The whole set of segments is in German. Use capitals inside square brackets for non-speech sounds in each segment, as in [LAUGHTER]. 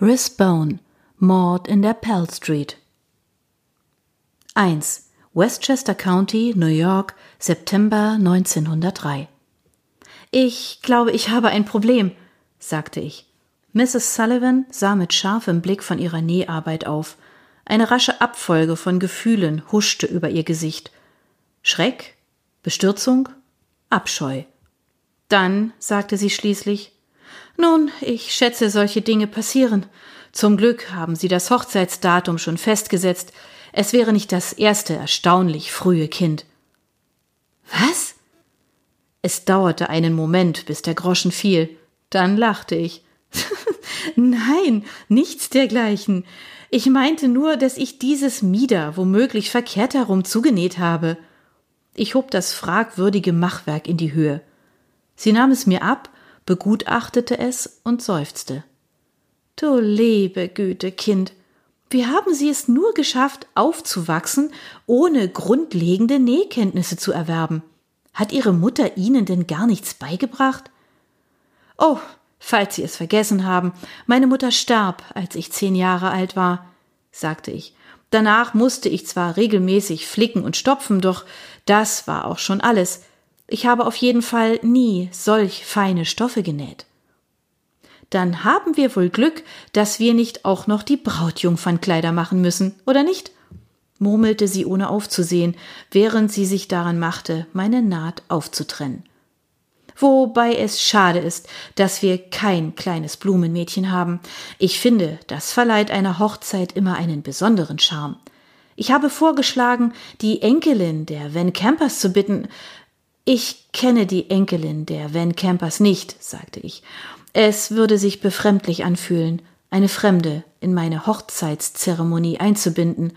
Risbone, Mord in der Pell Street. 1. Westchester County, New York, September 1903. Ich glaube, ich habe ein Problem, sagte ich. Mrs. Sullivan sah mit scharfem Blick von ihrer Näharbeit auf. Eine rasche Abfolge von Gefühlen huschte über ihr Gesicht. Schreck, Bestürzung, Abscheu. Dann sagte sie schließlich Nun, ich schätze, solche Dinge passieren. Zum Glück haben Sie das Hochzeitsdatum schon festgesetzt. Es wäre nicht das erste erstaunlich frühe Kind. Was? Es dauerte einen Moment, bis der Groschen fiel. Dann lachte ich. [LAUGHS] Nein, nichts dergleichen. Ich meinte nur, dass ich dieses Mieder womöglich verkehrt herum zugenäht habe. Ich hob das fragwürdige Machwerk in die Höhe. Sie nahm es mir ab, begutachtete es und seufzte. Du liebe Güte, Kind, wie haben Sie es nur geschafft, aufzuwachsen, ohne grundlegende Nähkenntnisse zu erwerben? Hat Ihre Mutter Ihnen denn gar nichts beigebracht? Oh, falls Sie es vergessen haben, meine Mutter starb, als ich zehn Jahre alt war, sagte ich. Danach musste ich zwar regelmäßig flicken und stopfen, doch das war auch schon alles. Ich habe auf jeden Fall nie solch feine Stoffe genäht. Dann haben wir wohl Glück, dass wir nicht auch noch die Brautjungfernkleider machen müssen, oder nicht? murmelte sie ohne aufzusehen, während sie sich daran machte, meine Naht aufzutrennen. Wobei es schade ist, dass wir kein kleines Blumenmädchen haben. Ich finde, das verleiht einer Hochzeit immer einen besonderen Charme. Ich habe vorgeschlagen, die Enkelin der Van Campers zu bitten, ich kenne die Enkelin der Van Campers nicht, sagte ich. Es würde sich befremdlich anfühlen, eine Fremde in meine Hochzeitszeremonie einzubinden.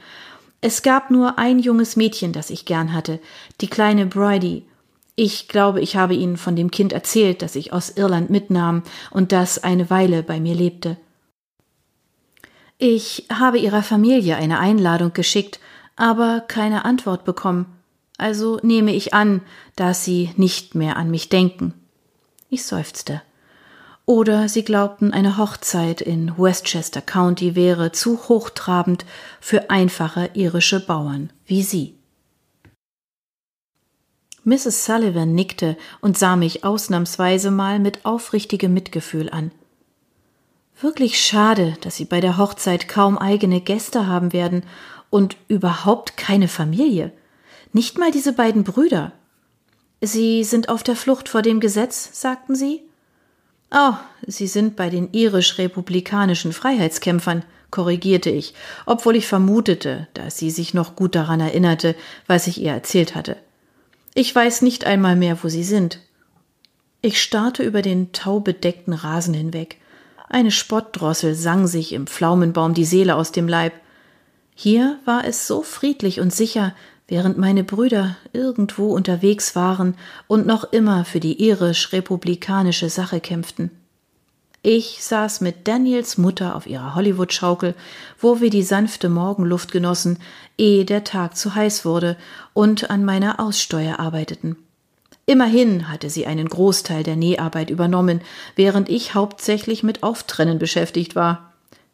Es gab nur ein junges Mädchen, das ich gern hatte, die kleine Bridie. Ich glaube, ich habe Ihnen von dem Kind erzählt, das ich aus Irland mitnahm und das eine Weile bei mir lebte. Ich habe ihrer Familie eine Einladung geschickt, aber keine Antwort bekommen. Also nehme ich an, dass Sie nicht mehr an mich denken. Ich seufzte. Oder Sie glaubten, eine Hochzeit in Westchester County wäre zu hochtrabend für einfache irische Bauern wie Sie. Mrs. Sullivan nickte und sah mich ausnahmsweise mal mit aufrichtigem Mitgefühl an. Wirklich schade, dass Sie bei der Hochzeit kaum eigene Gäste haben werden und überhaupt keine Familie. Nicht mal diese beiden Brüder. Sie sind auf der Flucht vor dem Gesetz, sagten Sie? Oh, Sie sind bei den irisch-republikanischen Freiheitskämpfern, korrigierte ich, obwohl ich vermutete, dass sie sich noch gut daran erinnerte, was ich ihr erzählt hatte. Ich weiß nicht einmal mehr, wo sie sind. Ich starrte über den taubedeckten Rasen hinweg. Eine Spottdrossel sang sich im Pflaumenbaum die Seele aus dem Leib. Hier war es so friedlich und sicher, während meine Brüder irgendwo unterwegs waren und noch immer für die irisch-republikanische Sache kämpften. Ich saß mit Daniels Mutter auf ihrer Hollywood-Schaukel, wo wir die sanfte Morgenluft genossen, ehe der Tag zu heiß wurde, und an meiner Aussteuer arbeiteten. Immerhin hatte sie einen Großteil der Näharbeit übernommen, während ich hauptsächlich mit Auftrennen beschäftigt war.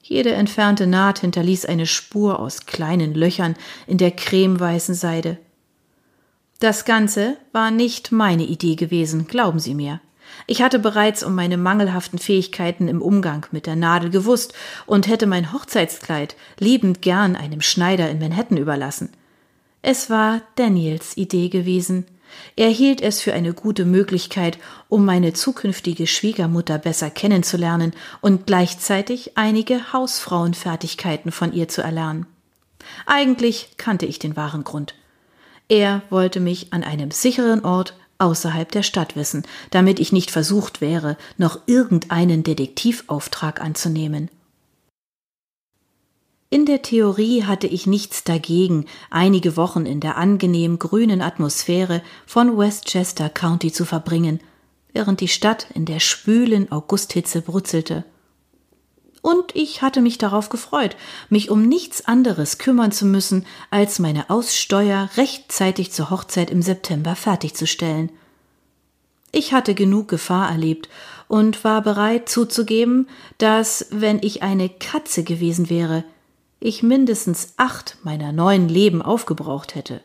Jede entfernte Naht hinterließ eine Spur aus kleinen Löchern in der cremeweißen Seide. Das Ganze war nicht meine Idee gewesen, glauben Sie mir. Ich hatte bereits um meine mangelhaften Fähigkeiten im Umgang mit der Nadel gewusst und hätte mein Hochzeitskleid liebend gern einem Schneider in Manhattan überlassen. Es war Daniels Idee gewesen. Er hielt es für eine gute Möglichkeit, um meine zukünftige Schwiegermutter besser kennenzulernen und gleichzeitig einige Hausfrauenfertigkeiten von ihr zu erlernen. Eigentlich kannte ich den wahren Grund. Er wollte mich an einem sicheren Ort außerhalb der Stadt wissen, damit ich nicht versucht wäre, noch irgendeinen Detektivauftrag anzunehmen. In der Theorie hatte ich nichts dagegen, einige Wochen in der angenehm grünen Atmosphäre von Westchester County zu verbringen, während die Stadt in der schwülen Augusthitze brutzelte. Und ich hatte mich darauf gefreut, mich um nichts anderes kümmern zu müssen, als meine Aussteuer rechtzeitig zur Hochzeit im September fertigzustellen. Ich hatte genug Gefahr erlebt und war bereit zuzugeben, dass, wenn ich eine Katze gewesen wäre, ich mindestens acht meiner neuen Leben aufgebraucht hätte.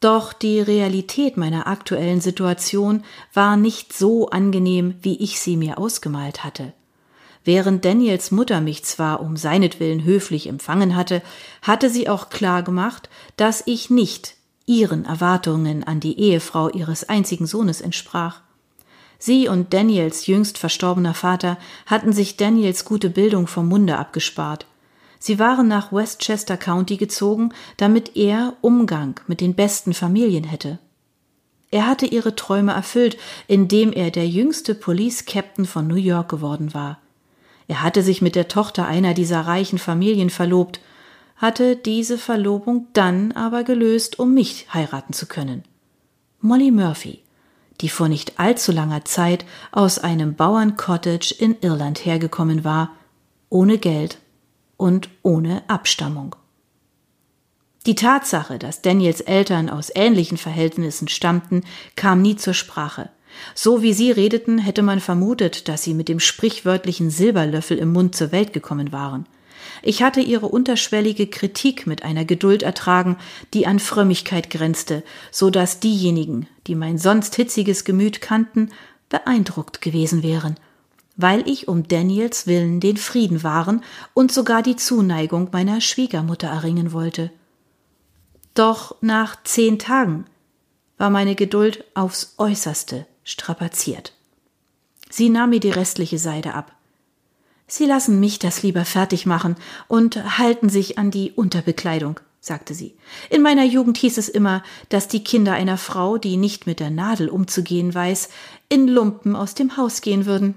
Doch die Realität meiner aktuellen Situation war nicht so angenehm, wie ich sie mir ausgemalt hatte. Während Daniels Mutter mich zwar um seinetwillen höflich empfangen hatte, hatte sie auch klar gemacht, dass ich nicht ihren Erwartungen an die Ehefrau ihres einzigen Sohnes entsprach. Sie und Daniels jüngst verstorbener Vater hatten sich Daniels gute Bildung vom Munde abgespart. Sie waren nach Westchester County gezogen, damit er Umgang mit den besten Familien hätte. Er hatte ihre Träume erfüllt, indem er der jüngste Police Captain von New York geworden war. Er hatte sich mit der Tochter einer dieser reichen Familien verlobt, hatte diese Verlobung dann aber gelöst, um mich heiraten zu können. Molly Murphy die vor nicht allzu langer Zeit aus einem Bauerncottage in Irland hergekommen war, ohne Geld und ohne Abstammung. Die Tatsache, dass Daniels Eltern aus ähnlichen Verhältnissen stammten, kam nie zur Sprache. So wie sie redeten, hätte man vermutet, dass sie mit dem sprichwörtlichen Silberlöffel im Mund zur Welt gekommen waren. Ich hatte ihre unterschwellige Kritik mit einer Geduld ertragen, die an Frömmigkeit grenzte, so dass diejenigen, die mein sonst hitziges Gemüt kannten, beeindruckt gewesen wären, weil ich um Daniels Willen den Frieden wahren und sogar die Zuneigung meiner Schwiegermutter erringen wollte. Doch nach zehn Tagen war meine Geduld aufs äußerste strapaziert. Sie nahm mir die restliche Seide ab. Sie lassen mich das lieber fertig machen und halten sich an die Unterbekleidung, sagte sie. In meiner Jugend hieß es immer, dass die Kinder einer Frau, die nicht mit der Nadel umzugehen weiß, in Lumpen aus dem Haus gehen würden.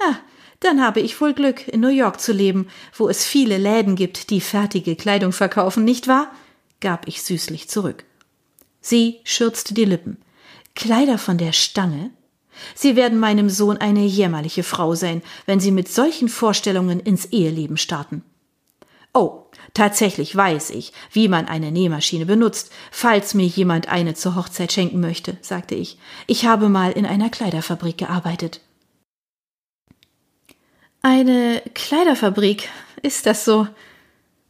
Ah, dann habe ich wohl Glück, in New York zu leben, wo es viele Läden gibt, die fertige Kleidung verkaufen, nicht wahr? gab ich süßlich zurück. Sie schürzte die Lippen. Kleider von der Stange? Sie werden meinem Sohn eine jämmerliche Frau sein, wenn Sie mit solchen Vorstellungen ins Eheleben starten. Oh, tatsächlich weiß ich, wie man eine Nähmaschine benutzt, falls mir jemand eine zur Hochzeit schenken möchte, sagte ich. Ich habe mal in einer Kleiderfabrik gearbeitet. Eine Kleiderfabrik, ist das so?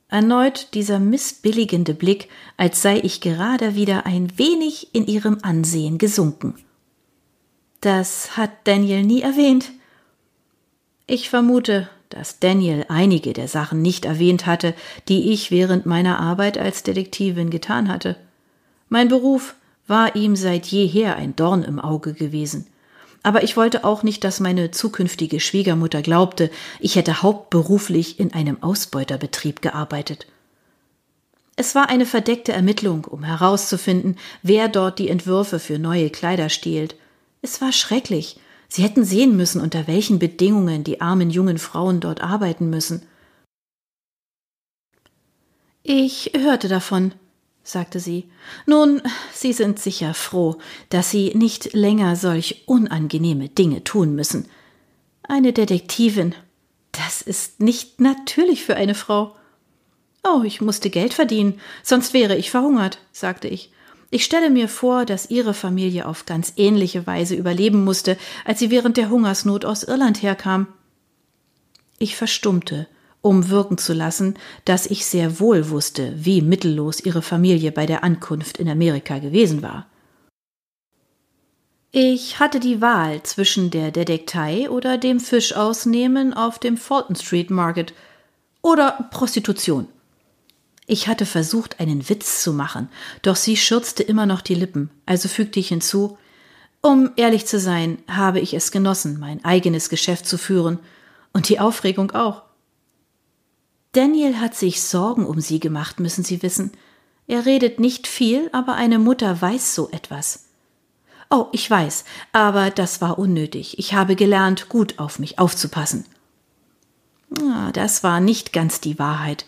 Erneut dieser missbilligende Blick, als sei ich gerade wieder ein wenig in ihrem Ansehen gesunken. Das hat Daniel nie erwähnt. Ich vermute, dass Daniel einige der Sachen nicht erwähnt hatte, die ich während meiner Arbeit als Detektivin getan hatte. Mein Beruf war ihm seit jeher ein Dorn im Auge gewesen. Aber ich wollte auch nicht, dass meine zukünftige Schwiegermutter glaubte, ich hätte hauptberuflich in einem Ausbeuterbetrieb gearbeitet. Es war eine verdeckte Ermittlung, um herauszufinden, wer dort die Entwürfe für neue Kleider stiehlt es war schrecklich. Sie hätten sehen müssen, unter welchen Bedingungen die armen jungen Frauen dort arbeiten müssen. Ich hörte davon, sagte sie. Nun, Sie sind sicher froh, dass Sie nicht länger solch unangenehme Dinge tun müssen. Eine Detektivin. Das ist nicht natürlich für eine Frau. Oh, ich musste Geld verdienen, sonst wäre ich verhungert, sagte ich. Ich stelle mir vor, dass ihre Familie auf ganz ähnliche Weise überleben musste, als sie während der Hungersnot aus Irland herkam. Ich verstummte, um wirken zu lassen, dass ich sehr wohl wusste, wie mittellos ihre Familie bei der Ankunft in Amerika gewesen war. Ich hatte die Wahl zwischen der Detektei oder dem Fischausnehmen auf dem Fulton Street Market oder Prostitution. Ich hatte versucht, einen Witz zu machen, doch sie schürzte immer noch die Lippen, also fügte ich hinzu Um ehrlich zu sein, habe ich es genossen, mein eigenes Geschäft zu führen, und die Aufregung auch. Daniel hat sich Sorgen um sie gemacht, müssen Sie wissen. Er redet nicht viel, aber eine Mutter weiß so etwas. Oh, ich weiß, aber das war unnötig. Ich habe gelernt, gut auf mich aufzupassen. Ah, das war nicht ganz die Wahrheit.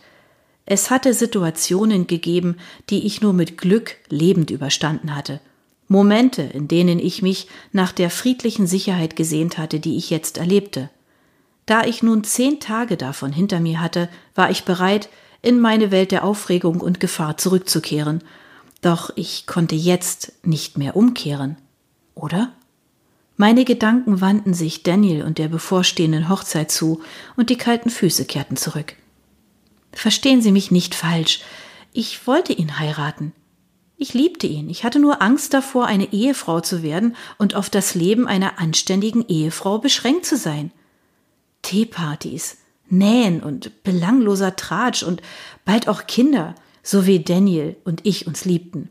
Es hatte Situationen gegeben, die ich nur mit Glück lebend überstanden hatte. Momente, in denen ich mich nach der friedlichen Sicherheit gesehnt hatte, die ich jetzt erlebte. Da ich nun zehn Tage davon hinter mir hatte, war ich bereit, in meine Welt der Aufregung und Gefahr zurückzukehren. Doch ich konnte jetzt nicht mehr umkehren. Oder? Meine Gedanken wandten sich Daniel und der bevorstehenden Hochzeit zu, und die kalten Füße kehrten zurück. Verstehen Sie mich nicht falsch. Ich wollte ihn heiraten. Ich liebte ihn. Ich hatte nur Angst davor, eine Ehefrau zu werden und auf das Leben einer anständigen Ehefrau beschränkt zu sein. Teepartys, Nähen und belangloser Tratsch und bald auch Kinder, so wie Daniel und ich uns liebten.